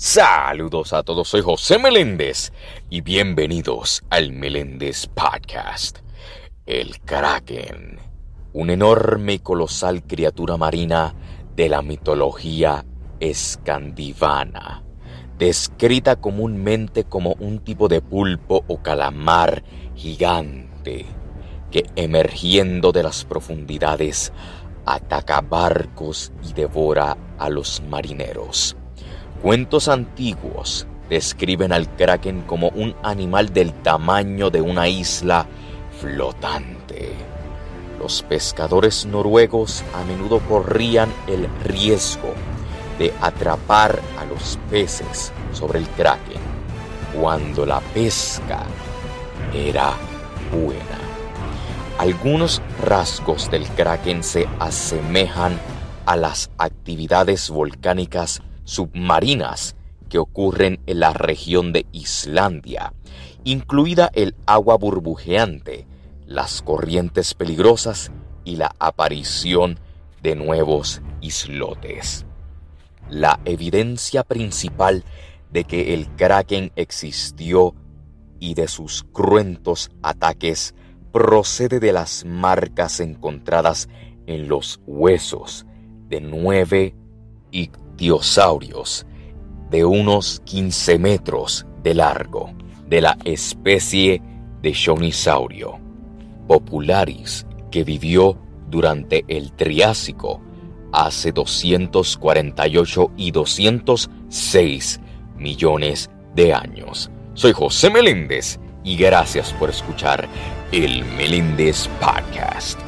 Saludos a todos, soy José Meléndez y bienvenidos al Meléndez Podcast. El Kraken, una enorme y colosal criatura marina de la mitología escandivana, descrita comúnmente como un tipo de pulpo o calamar gigante que emergiendo de las profundidades ataca barcos y devora a los marineros. Cuentos antiguos describen al kraken como un animal del tamaño de una isla flotante. Los pescadores noruegos a menudo corrían el riesgo de atrapar a los peces sobre el kraken cuando la pesca era buena. Algunos rasgos del kraken se asemejan a las actividades volcánicas submarinas que ocurren en la región de Islandia, incluida el agua burbujeante, las corrientes peligrosas y la aparición de nuevos islotes. La evidencia principal de que el kraken existió y de sus cruentos ataques procede de las marcas encontradas en los huesos de nueve y de unos 15 metros de largo de la especie de Shonisaurio popularis que vivió durante el Triásico hace 248 y 206 millones de años. Soy José Meléndez y gracias por escuchar el Meléndez Podcast.